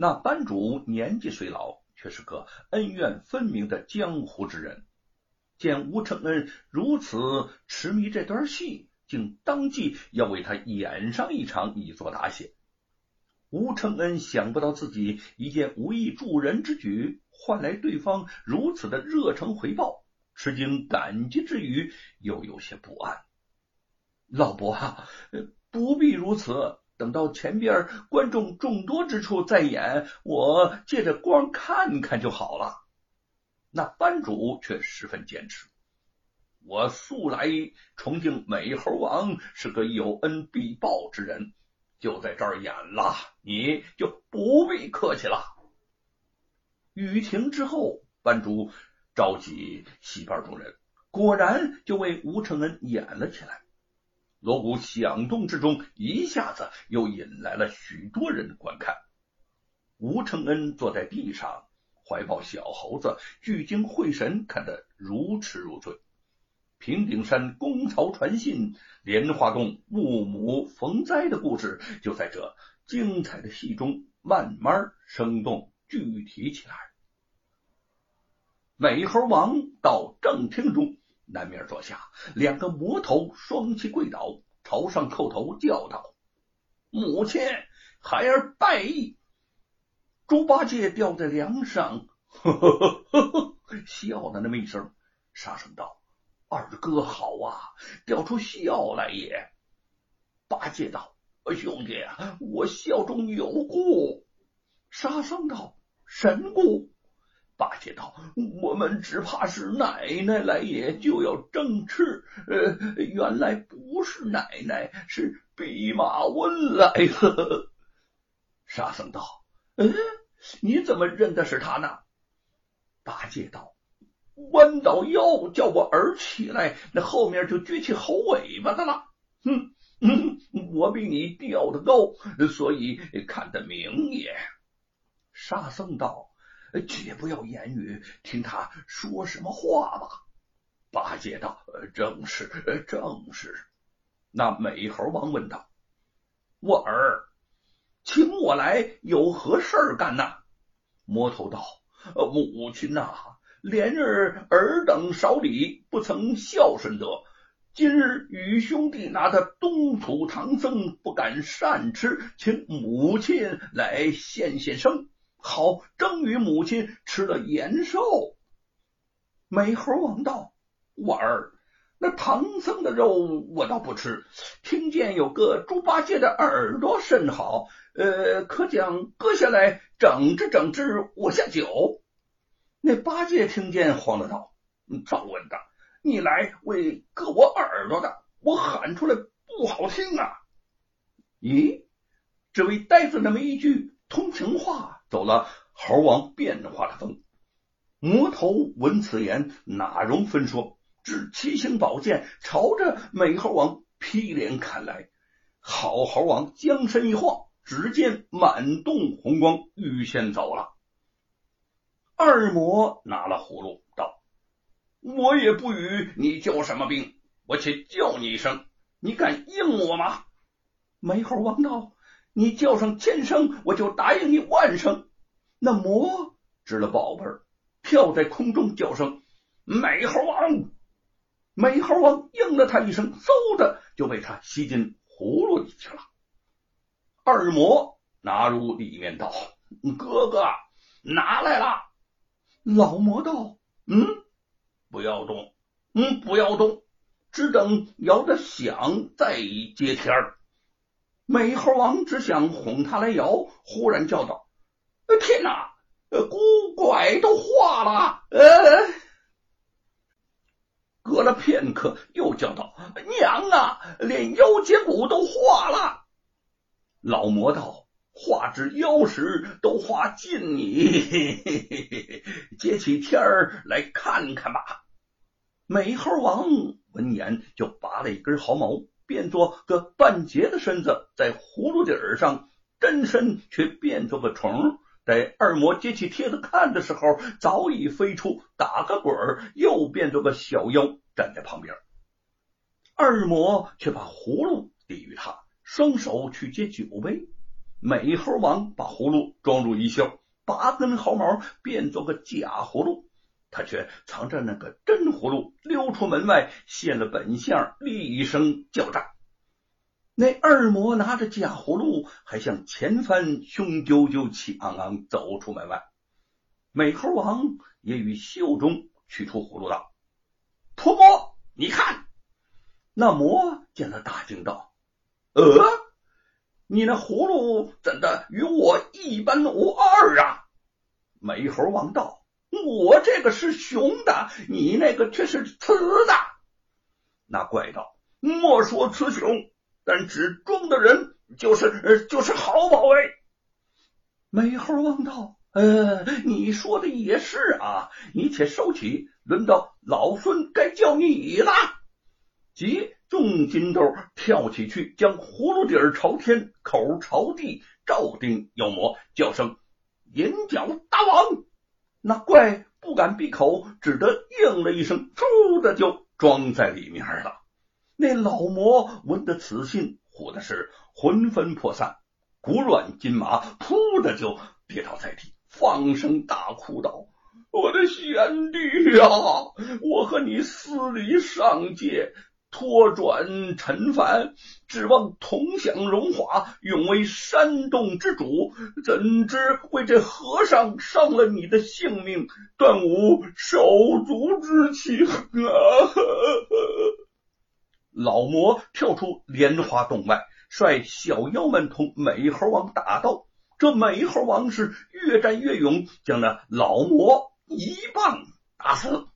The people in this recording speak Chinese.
那班主年纪虽老，却是个恩怨分明的江湖之人。见吴承恩如此痴迷这段戏，竟当即要为他演上一场，以作答谢。吴承恩想不到自己一件无意助人之举，换来对方如此的热诚回报，吃惊感激之余，又有些不安。老伯，不必如此，等到前边观众众多之处再演，我借着光看看就好了。那班主却十分坚持。我素来崇敬美猴王是个有恩必报之人，就在这儿演了，你就不必客气了。雨停之后，班主召集戏班众人，果然就为吴承恩演了起来。锣鼓响动之中，一下子又引来了许多人观看。吴承恩坐在地上。怀抱小猴子，聚精会神看得如痴如醉。平顶山公曹传信，莲花洞木母逢灾的故事，就在这精彩的戏中慢慢生动具体起来。美猴王到正厅中南面坐下，两个魔头双膝跪倒，朝上叩头叫道：“母亲，孩儿拜义。”猪八戒掉在梁上，呵呵呵呵呵，笑了那么一声。沙僧道：“二哥好啊，掉出笑来也。”八戒道：“兄弟，我笑中有故。”沙僧道：“神故？”八戒道：“我们只怕是奶奶来也，就要争吃。呃，原来不是奶奶，是弼马温来了。”沙僧道：“嗯。”你怎么认的是他呢？八戒道：“弯倒腰叫我儿起来，那后面就撅起猴尾巴的了。”哼，我比你吊得高，所以看得明也。沙僧道：“且不要言语，听他说什么话吧。”八戒道：“正是，正是。”那美猴王问道：“我儿。”请我来有何事儿干呢？魔头道：“母亲呐，连日尔等少礼，不曾孝顺得。今日与兄弟拿的东土唐僧不敢善吃，请母亲来献献生，好争与母亲吃了延寿。”美猴王道：“我儿。”那唐僧的肉我倒不吃，听见有个猪八戒的耳朵甚好，呃，可将割下来整治整治，我下酒。那八戒听见慌了道：“赵文的，你来为割我耳朵的，我喊出来不好听啊！”咦，这位呆子那么一句通情话，走了猴王变化的风。魔头闻此言，哪容分说？只七星宝剑朝着美猴王劈脸砍来，好猴王将身一晃，只见满洞红光，预先走了。二魔拿了葫芦道：“我也不与你交什么兵，我且叫你一声，你敢应我吗？”美猴王道：“你叫上千声，我就答应你万声。”那魔指了宝贝儿，跳在空中叫声：“美猴王！”美猴王应了他一声，嗖的就被他吸进葫芦里去了。二魔拿入里面道：“哥哥，拿来了。”老魔道：“嗯，不要动，嗯，不要动，只等摇着响再接天儿。”美猴王只想哄他来摇，忽然叫道：“天哪，古拐都化了！”呃。隔了片刻，又叫道：“娘啊，连腰节骨都化了。”老魔道：“化之妖时都化尽你，接起天儿来看看吧。”美猴王闻言，就拔了一根毫毛，变作个半截的身子，在葫芦底儿上，真身却变作个虫。在二魔接起帖子看的时候，早已飞出，打个滚儿，又变作个小妖站在旁边。二魔却把葫芦递与他，双手去接酒杯。美猴王把葫芦装入衣袖，拔根毫毛变做个假葫芦，他却藏着那个真葫芦，溜出门外现了本相，厉声叫战。那二魔拿着假葫芦，还向前番凶赳赳、气昂昂走出门外。美猴王也与袖中取出葫芦道：“泼魔，你看。”那魔见了，大惊道：“呃。”你那葫芦怎的与我一般无二啊？美猴王道：“我这个是雄的，你那个却是雌的。”那怪道：“莫说雌雄，但只装的人就是就是好宝贝。”美猴王道：“呃，你说的也是啊，你且收起，轮到老孙该叫你了。”即。众金豆跳起去，将葫芦底儿朝天，口朝地，照定妖魔，叫声“银角大王”。那怪不敢闭口，只得应了一声，嗖的就装在里面了。那老魔闻得此信，唬的是魂飞魄散，骨软筋麻，噗的就跌倒在地，放声大哭道：“我的贤弟呀，我和你私离上界。”托转尘凡，指望同享荣华，永为山洞之主，怎知为这和尚伤了你的性命，断无手足之情啊！老魔跳出莲花洞外，率小妖们同美猴王打斗。这美猴王是越战越勇，将那老魔一棒打死。